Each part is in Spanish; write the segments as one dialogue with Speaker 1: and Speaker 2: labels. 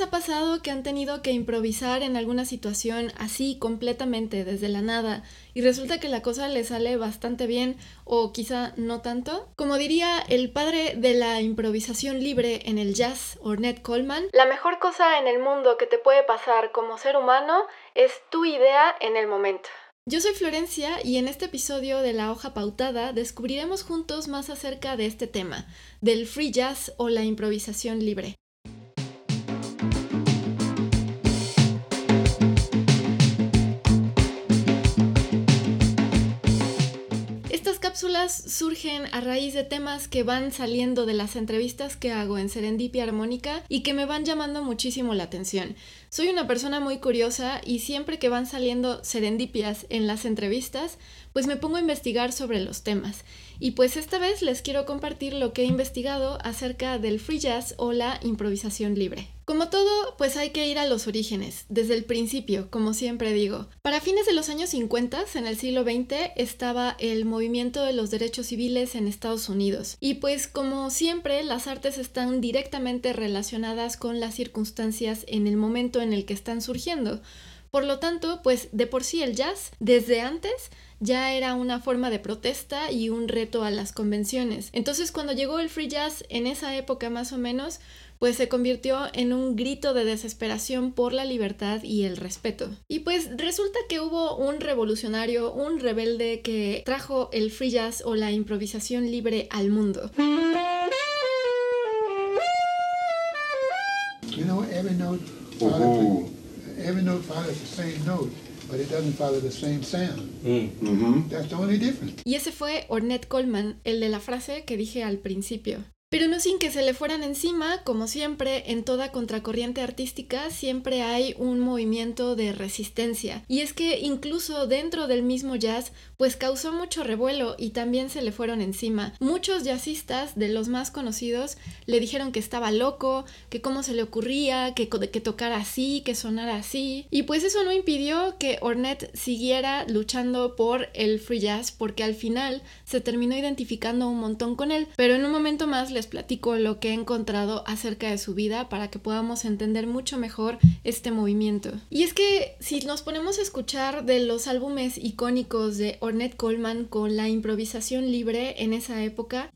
Speaker 1: ha pasado que han tenido que improvisar en alguna situación así completamente desde la nada y resulta que la cosa les sale bastante bien o quizá no tanto? Como diría el padre de la improvisación libre en el jazz, Ornette Coleman, la mejor cosa en el mundo que te puede pasar como ser humano es tu idea en el momento. Yo soy Florencia y en este episodio de La Hoja Pautada descubriremos juntos más acerca de este tema, del free jazz o la improvisación libre. Cápsulas surgen a raíz de temas que van saliendo de las entrevistas que hago en Serendipia Armónica y que me van llamando muchísimo la atención. Soy una persona muy curiosa y siempre que van saliendo serendipias en las entrevistas, pues me pongo a investigar sobre los temas. Y pues esta vez les quiero compartir lo que he investigado acerca del free jazz o la improvisación libre. Como todo, pues hay que ir a los orígenes, desde el principio, como siempre digo. Para fines de los años 50, en el siglo XX, estaba el movimiento de los derechos civiles en Estados Unidos. Y pues como siempre, las artes están directamente relacionadas con las circunstancias en el momento en el que están surgiendo. Por lo tanto, pues de por sí el jazz, desde antes, ya era una forma de protesta y un reto a las convenciones. Entonces cuando llegó el free jazz en esa época más o menos, pues se convirtió en un grito de desesperación por la libertad y el respeto. Y pues resulta que hubo un revolucionario, un rebelde que trajo el free jazz o la improvisación libre al mundo. You know, every note follows the same note. But it doesn't follow the same sound. Mm. That's the only difference. Y ese fue Ornette Coleman, el de la frase que dije al principio. Pero no sin que se le fueran encima, como siempre, en toda contracorriente artística siempre hay un movimiento de resistencia. Y es que incluso dentro del mismo jazz, pues causó mucho revuelo y también se le fueron encima. Muchos jazzistas, de los más conocidos, le dijeron que estaba loco, que cómo se le ocurría, que, que tocara así, que sonara así. Y pues eso no impidió que Ornette siguiera luchando por el free jazz, porque al final se terminó identificando un montón con él. Pero en un momento más les platico lo que he encontrado acerca de su vida para que podamos entender mucho mejor este movimiento. Y es que si nos ponemos a escuchar de los álbumes icónicos de Ornette Coleman con la improvisación libre en esa época,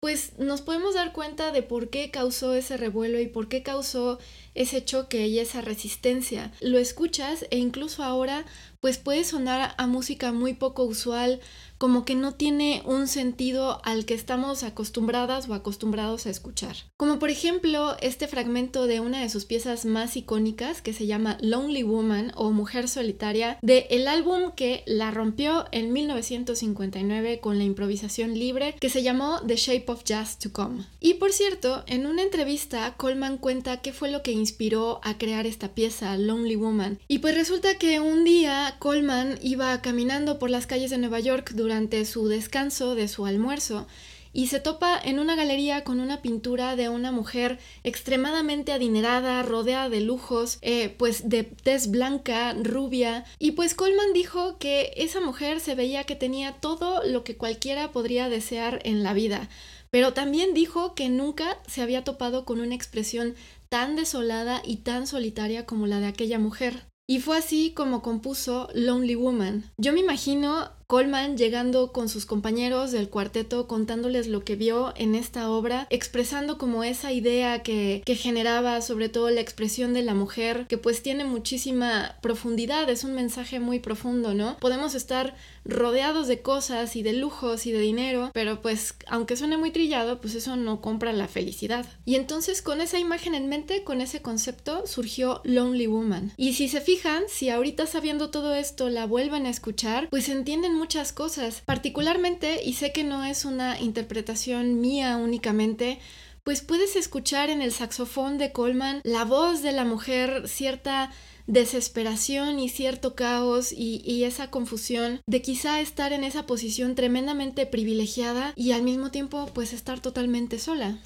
Speaker 1: pues nos podemos dar cuenta de por qué causó ese revuelo y por qué causó ese choque y esa resistencia. Lo escuchas e incluso ahora pues puede sonar a música muy poco usual, como que no tiene un sentido al que estamos acostumbradas o acostumbrados a escuchar. Como por ejemplo este fragmento de una de sus piezas más icónicas que se llama Lonely Woman o Mujer Solitaria de el álbum que la rompió en 1959 con la improvisación libre que se llamó The Shape of Jazz to Come. Y por cierto, en una entrevista Coleman cuenta qué fue lo que inspiró a crear esta pieza Lonely Woman. Y pues resulta que un día Coleman iba caminando por las calles de Nueva York durante su descanso de su almuerzo y se topa en una galería con una pintura de una mujer extremadamente adinerada, rodeada de lujos, eh, pues de tez blanca, rubia, y pues Coleman dijo que esa mujer se veía que tenía todo lo que cualquiera podría desear en la vida, pero también dijo que nunca se había topado con una expresión tan desolada y tan solitaria como la de aquella mujer. Y fue así como compuso Lonely Woman. Yo me imagino Coleman llegando con sus compañeros del cuarteto contándoles lo que vio en esta obra, expresando como esa idea que, que, generaba sobre todo la expresión de la mujer, que pues tiene muchísima profundidad, es un mensaje muy profundo, ¿no? Podemos estar rodeados de cosas y de lujos y de dinero, pero pues aunque suene muy trillado, pues eso no compra la felicidad. Y entonces con esa imagen en mente, con ese concepto, surgió Lonely Woman. Y si se fijan, si ahorita sabiendo todo esto la vuelven a escuchar, pues entienden muchas cosas. Particularmente, y sé que no es una interpretación mía únicamente, pues puedes escuchar en el saxofón de Coleman la voz de la mujer, cierta desesperación y cierto caos y, y, esa confusión de quizá estar en esa posición tremendamente privilegiada y al mismo tiempo pues estar totalmente sola.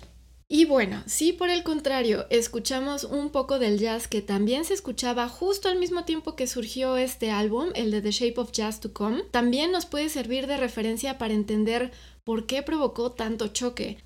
Speaker 1: Y bueno, si por el contrario escuchamos un poco del jazz que también se escuchaba justo al mismo tiempo que surgió este álbum, el de The Shape of Jazz to Come, también nos puede servir de referencia para entender por qué provocó tanto choque.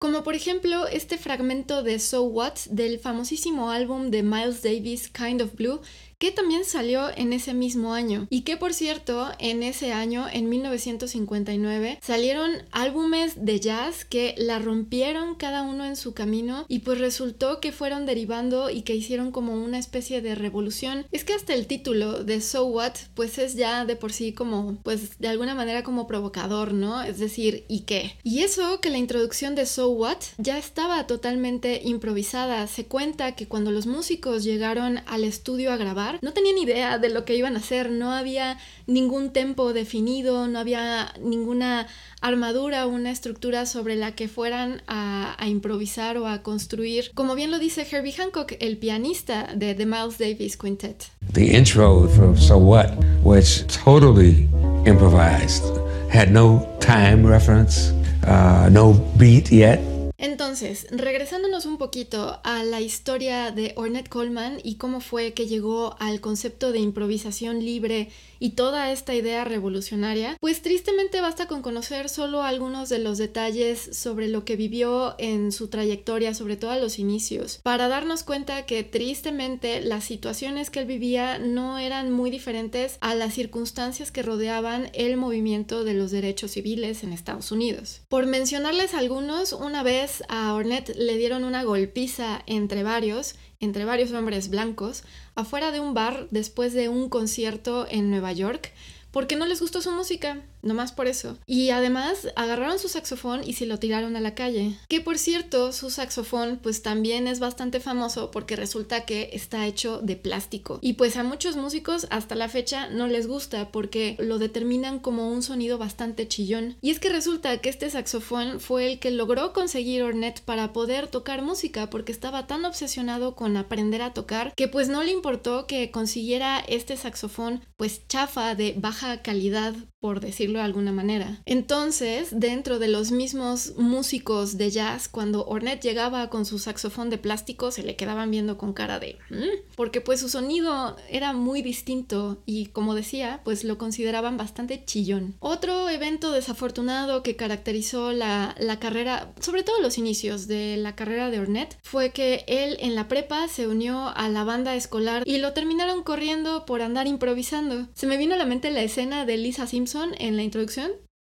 Speaker 1: Como por ejemplo este fragmento de So What del famosísimo álbum de Miles Davis Kind of Blue que también salió en ese mismo año y que por cierto en ese año, en 1959, salieron álbumes de jazz que la rompieron cada uno en su camino y pues resultó que fueron derivando y que hicieron como una especie de revolución. Es que hasta el título de So What pues es ya de por sí como pues de alguna manera como provocador, ¿no? Es decir, ¿y qué? Y eso que la introducción de So What ya estaba totalmente improvisada. Se cuenta que cuando los músicos llegaron al estudio a grabar, no tenían idea de lo que iban a hacer, no había ningún tempo definido, no había ninguna armadura, una estructura sobre la que fueran a, a, improvisar o a construir, como bien lo dice Herbie Hancock, el pianista de The Miles Davis Quintet.
Speaker 2: The intro for So What was totally improvised, had no time reference, uh, no beat yet.
Speaker 1: Entonces, regresándonos un poquito a la historia de Ornette Coleman y cómo fue que llegó al concepto de improvisación libre y toda esta idea revolucionaria, pues tristemente basta con conocer solo algunos de los detalles sobre lo que vivió en su trayectoria, sobre todo a los inicios, para darnos cuenta que tristemente las situaciones que él vivía no eran muy diferentes a las circunstancias que rodeaban el movimiento de los derechos civiles en Estados Unidos. Por mencionarles algunos, una vez a Ornette le dieron una golpiza entre varios, entre varios hombres blancos afuera de un bar después de un concierto en Nueva York porque no les gustó su música nomás por eso. Y además agarraron su saxofón y se lo tiraron a la calle. Que por cierto, su saxofón pues también es bastante famoso porque resulta que está hecho de plástico. Y pues a muchos músicos hasta la fecha no les gusta porque lo determinan como un sonido bastante chillón. Y es que resulta que este saxofón fue el que logró conseguir Ornette para poder tocar música porque estaba tan obsesionado con aprender a tocar que pues no le importó que consiguiera este saxofón pues chafa de calidad por decirlo de alguna manera. Entonces, dentro de los mismos músicos de jazz, cuando Ornette llegaba con su saxofón de plástico, se le quedaban viendo con cara de... Mm", porque pues su sonido era muy distinto y como decía, pues lo consideraban bastante chillón. Otro evento desafortunado que caracterizó la, la carrera, sobre todo los inicios de la carrera de Ornette, fue que él en la prepa se unió a la banda escolar y lo terminaron corriendo por andar improvisando. Se me vino a la mente la escena de Lisa Simpson en la introducción.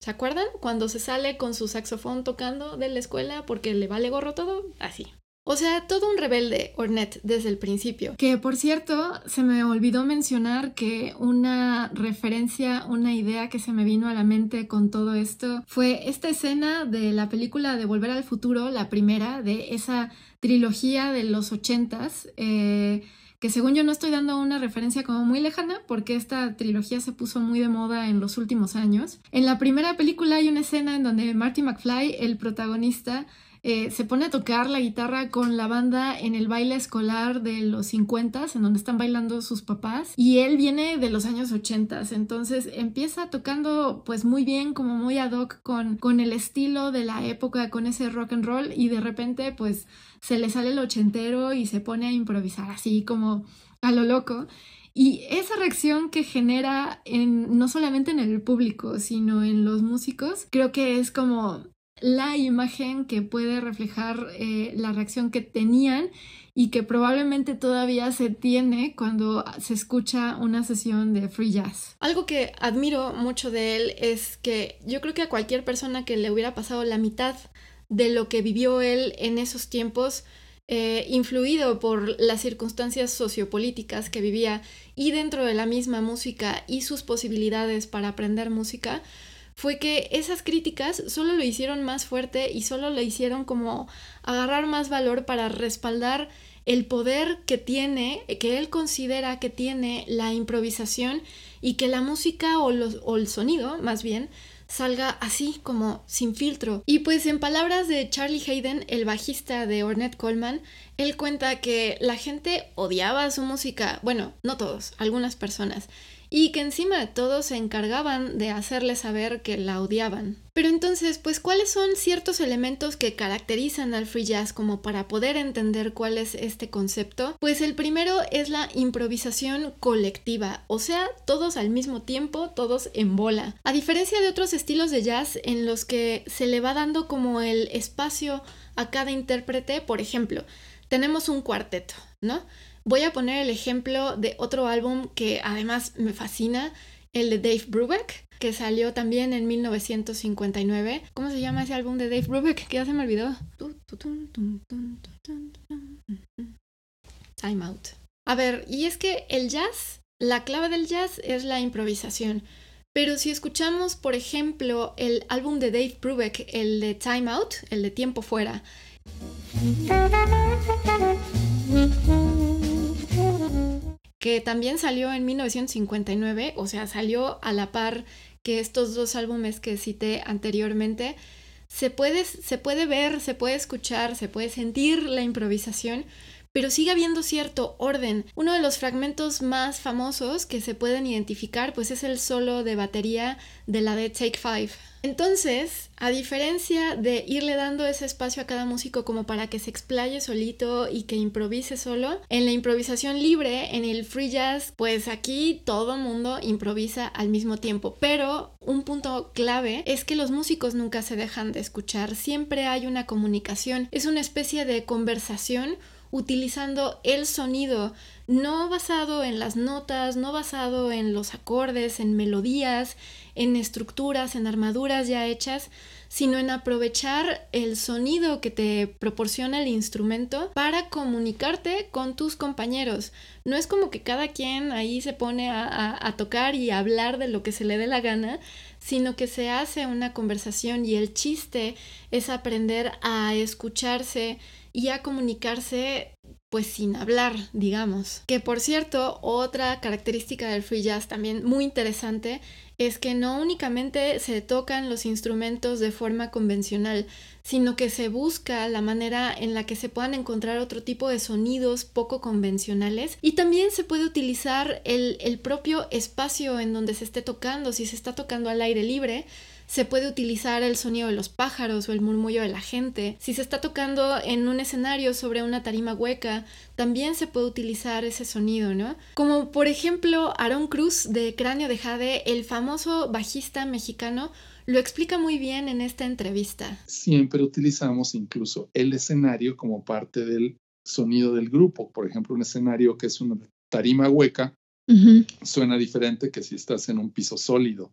Speaker 1: ¿Se acuerdan? Cuando se sale con su saxofón tocando de la escuela porque le vale gorro todo, así. O sea, todo un rebelde Ornette desde el principio. Que por cierto, se me olvidó mencionar que una referencia, una idea que se me vino a la mente con todo esto fue esta escena de la película de Volver al Futuro, la primera de esa trilogía de los ochentas. Eh, que según yo no estoy dando una referencia como muy lejana porque esta trilogía se puso muy de moda en los últimos años. En la primera película hay una escena en donde Marty McFly, el protagonista, eh, se pone a tocar la guitarra con la banda en el baile escolar de los 50, en donde están bailando sus papás, y él viene de los años 80, entonces empieza tocando pues muy bien, como muy ad hoc con, con el estilo de la época, con ese rock and roll, y de repente pues se le sale el ochentero y se pone a improvisar así como a lo loco. Y esa reacción que genera en, no solamente en el público, sino en los músicos, creo que es como la imagen que puede reflejar eh, la reacción que tenían y que probablemente todavía se tiene cuando se escucha una sesión de free jazz. Algo que admiro mucho de él es que yo creo que a cualquier persona que le hubiera pasado la mitad de lo que vivió él en esos tiempos, eh, influido por las circunstancias sociopolíticas que vivía y dentro de la misma música y sus posibilidades para aprender música, fue que esas críticas solo lo hicieron más fuerte y solo le hicieron como agarrar más valor para respaldar el poder que tiene, que él considera que tiene la improvisación y que la música o, o el sonido, más bien, salga así como sin filtro. Y pues en palabras de Charlie Hayden, el bajista de Ornette Coleman, él cuenta que la gente odiaba su música, bueno, no todos, algunas personas, y que encima de todo se encargaban de hacerle saber que la odiaban. Pero entonces, pues, ¿cuáles son ciertos elementos que caracterizan al free jazz como para poder entender cuál es este concepto? Pues el primero es la improvisación colectiva, o sea, todos al mismo tiempo, todos en bola. A diferencia de otros estilos de jazz en los que se le va dando como el espacio a cada intérprete, por ejemplo, tenemos un cuarteto, ¿no? Voy a poner el ejemplo de otro álbum que además me fascina, el de Dave Brubeck, que salió también en 1959. ¿Cómo se llama ese álbum de Dave Brubeck? Que ya se me olvidó. Time Out. A ver, y es que el jazz, la clave del jazz es la improvisación. Pero si escuchamos, por ejemplo, el álbum de Dave Brubeck, el de Time Out, el de Tiempo Fuera, que también salió en 1959, o sea, salió a la par que estos dos álbumes que cité anteriormente, se puede, se puede ver, se puede escuchar, se puede sentir la improvisación, pero sigue habiendo cierto orden. Uno de los fragmentos más famosos que se pueden identificar pues es el solo de batería de la de Take Five. Entonces, a diferencia de irle dando ese espacio a cada músico como para que se explaye solito y que improvise solo, en la improvisación libre, en el free jazz, pues aquí todo mundo improvisa al mismo tiempo. Pero un punto clave es que los músicos nunca se dejan de escuchar, siempre hay una comunicación, es una especie de conversación utilizando el sonido, no basado en las notas, no basado en los acordes, en melodías, en estructuras, en armaduras ya hechas, sino en aprovechar el sonido que te proporciona el instrumento para comunicarte con tus compañeros. No es como que cada quien ahí se pone a, tocar y a hablar de lo que se le dé la gana, sino que se hace una conversación y el chiste es aprender a escucharse y a comunicarse pues sin hablar, digamos. Que por cierto, otra característica del free jazz también muy interesante es que no únicamente se tocan los instrumentos de forma convencional, sino que se busca la manera en la que se puedan encontrar otro tipo de sonidos poco convencionales. Y también se puede utilizar el, el propio espacio en donde se esté tocando, si se está tocando al aire libre, se puede utilizar el sonido de los pájaros o el murmullo de la gente. Si se está tocando en un escenario sobre una tarima hueca, también se puede utilizar ese sonido, ¿no? Como por ejemplo Aaron Cruz de Cráneo de Jade, el famoso bajista mexicano, lo explica muy bien en esta entrevista.
Speaker 3: Siempre utilizamos incluso el escenario como parte del sonido del grupo. Por ejemplo, un escenario que es una tarima hueca suena diferente que si estás en un piso sólido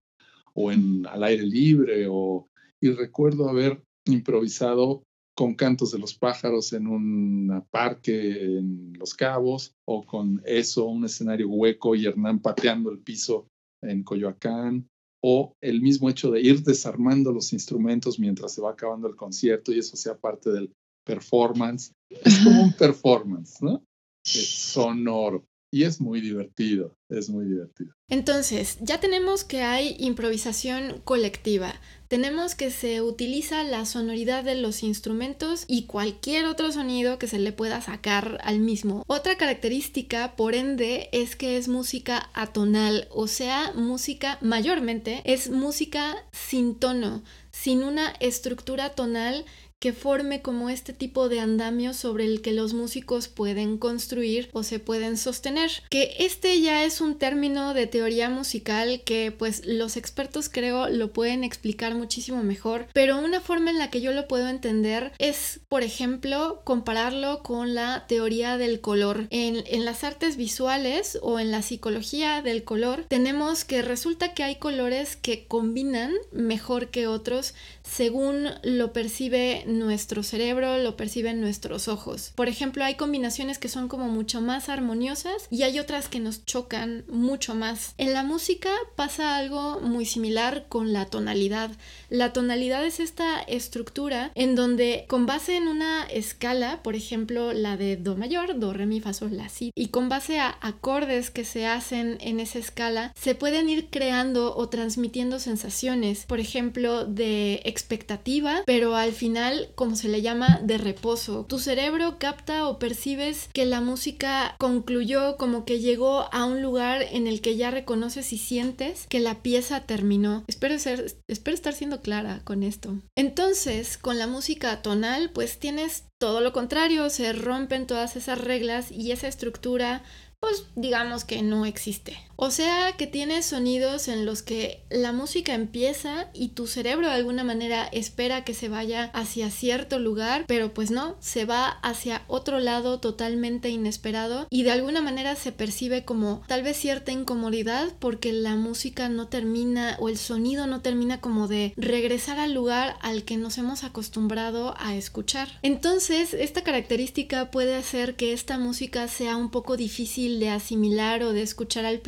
Speaker 3: o en, al aire libre. O, y recuerdo haber improvisado con cantos de los pájaros en un parque en Los Cabos o con eso, un escenario hueco y Hernán pateando el piso en Coyoacán o el mismo hecho de ir desarmando los instrumentos mientras se va acabando el concierto y eso sea parte del performance. Es como un performance, ¿no? Es sonoro y es muy divertido, es muy divertido.
Speaker 1: Entonces, ya tenemos que hay improvisación colectiva, tenemos que se utiliza la sonoridad de los instrumentos y cualquier otro sonido que se le pueda sacar al mismo. Otra característica, por ende, es que es música atonal, o sea, música mayormente es música sin tono, sin una estructura tonal que forme como este tipo de andamio sobre el que los músicos pueden construir o se pueden sostener. Que este ya es un término de teoría musical que pues los expertos creo lo pueden explicar muchísimo mejor, pero una forma en la que yo lo puedo entender es, por ejemplo, compararlo con la teoría del color. En, en las artes visuales o en la psicología del color tenemos que resulta que hay colores que combinan mejor que otros según lo percibe nuestro cerebro, lo perciben nuestros ojos. Por ejemplo, hay combinaciones que son como mucho más armoniosas y hay otras que nos chocan mucho más. En la música pasa algo muy similar con la tonalidad. La tonalidad es esta estructura en donde con base en una escala, por ejemplo, la de do mayor, do, re, mi, fa, sol, la, si, y con base a acordes que se hacen en esa escala, se pueden ir creando o transmitiendo sensaciones, por ejemplo, de expectativa, pero al final como se le llama, de reposo. Tu cerebro capta o percibes que la música concluyó, como que llegó a un lugar en el que ya reconoces y sientes que la pieza terminó. Espero, ser, espero estar siendo clara con esto. Entonces, con la música tonal, pues tienes todo lo contrario, se rompen todas esas reglas y esa estructura pues digamos que no existe. O sea que tienes sonidos en los que la música empieza y tu cerebro de alguna manera espera que se vaya hacia cierto lugar, pero pues no, se va hacia otro lado totalmente inesperado y de alguna manera se percibe como tal vez cierta incomodidad porque la música no termina o el sonido no termina como de regresar al lugar al que nos hemos acostumbrado a escuchar. Entonces, esta característica puede hacer que esta música sea un poco difícil de asimilar o de escuchar al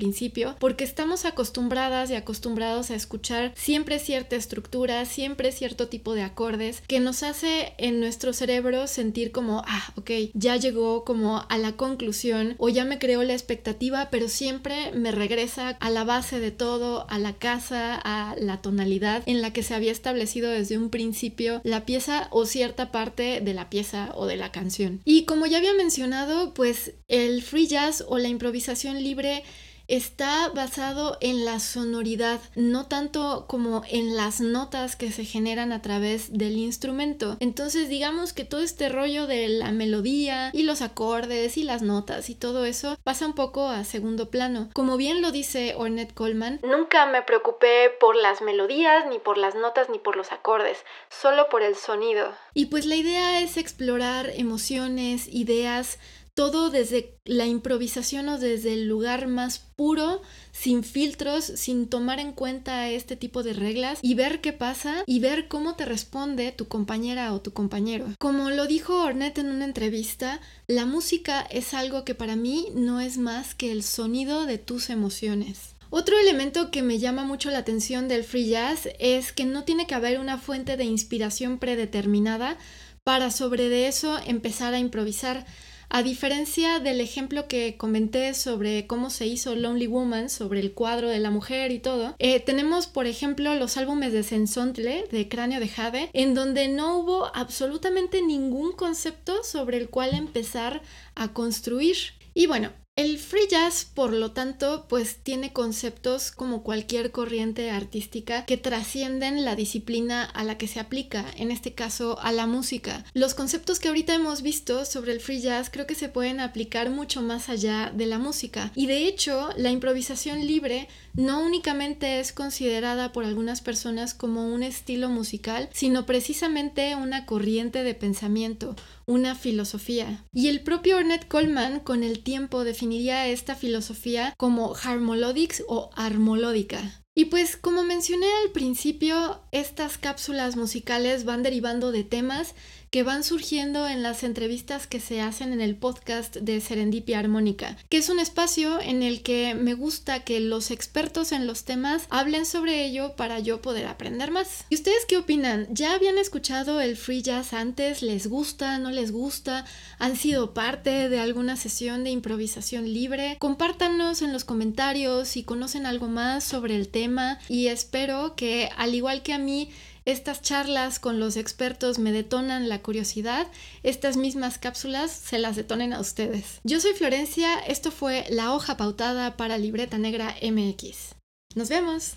Speaker 1: porque estamos acostumbradas y acostumbrados a escuchar siempre cierta estructura, siempre cierto tipo de acordes que nos hace en nuestro cerebro sentir como, ah, ok, ya llegó como a la conclusión o ya me creó la expectativa, pero siempre me regresa a la base de todo, a la casa, a la tonalidad en la que se había establecido desde un principio la pieza o cierta parte de la pieza o de la canción. Y como ya había mencionado, pues el free jazz o la improvisación libre está basado en la sonoridad, no tanto como en las notas que se generan a través del instrumento. Entonces digamos que todo este rollo de la melodía y los acordes y las notas y todo eso pasa un poco a segundo plano. Como bien lo dice Ornette Coleman, nunca me preocupé por las melodías, ni por las notas, ni por los acordes, solo por el sonido. Y pues la idea es explorar emociones, ideas, todo desde la improvisación o desde el lugar más puro, sin filtros, sin tomar en cuenta este tipo de reglas y ver qué pasa y ver cómo te responde tu compañera o tu compañero. Como lo dijo Ornette en una entrevista, la música es algo que para mí no es más que el sonido de tus emociones. Otro elemento que me llama mucho la atención del free jazz es que no tiene que haber una fuente de inspiración predeterminada para sobre de eso empezar a improvisar. A diferencia del ejemplo que comenté sobre cómo se hizo Lonely Woman, sobre el cuadro de la mujer y todo, eh, tenemos por ejemplo los álbumes de Sensontle, de Cráneo de Jade, en donde no hubo absolutamente ningún concepto sobre el cual empezar a construir. Y bueno, el free jazz, por lo tanto, pues tiene conceptos como cualquier corriente artística que trascienden la disciplina a la que se aplica, en este caso a la música. Los conceptos que ahorita hemos visto sobre el free jazz creo que se pueden aplicar mucho más allá de la música. Y de hecho, la improvisación libre no únicamente es considerada por algunas personas como un estilo musical, sino precisamente una corriente de pensamiento, una filosofía. Y el propio Ornette Coleman con el tiempo definiría esta filosofía como harmolodics o armolódica. Y pues como mencioné al principio, estas cápsulas musicales van derivando de temas que van surgiendo en las entrevistas que se hacen en el podcast de Serendipia Armónica, que es un espacio en el que me gusta que los expertos en los temas hablen sobre ello para yo poder aprender más. ¿Y ustedes qué opinan? ¿Ya habían escuchado el free jazz antes? ¿Les gusta? ¿No les gusta? ¿Han sido parte de alguna sesión de improvisación libre? Compártanos en los comentarios si conocen algo más sobre el tema y espero que al igual que a mí estas charlas con los expertos me detonan la curiosidad, estas mismas cápsulas se las detonen a ustedes. Yo soy Florencia, esto fue La hoja pautada para Libreta Negra MX. Nos vemos.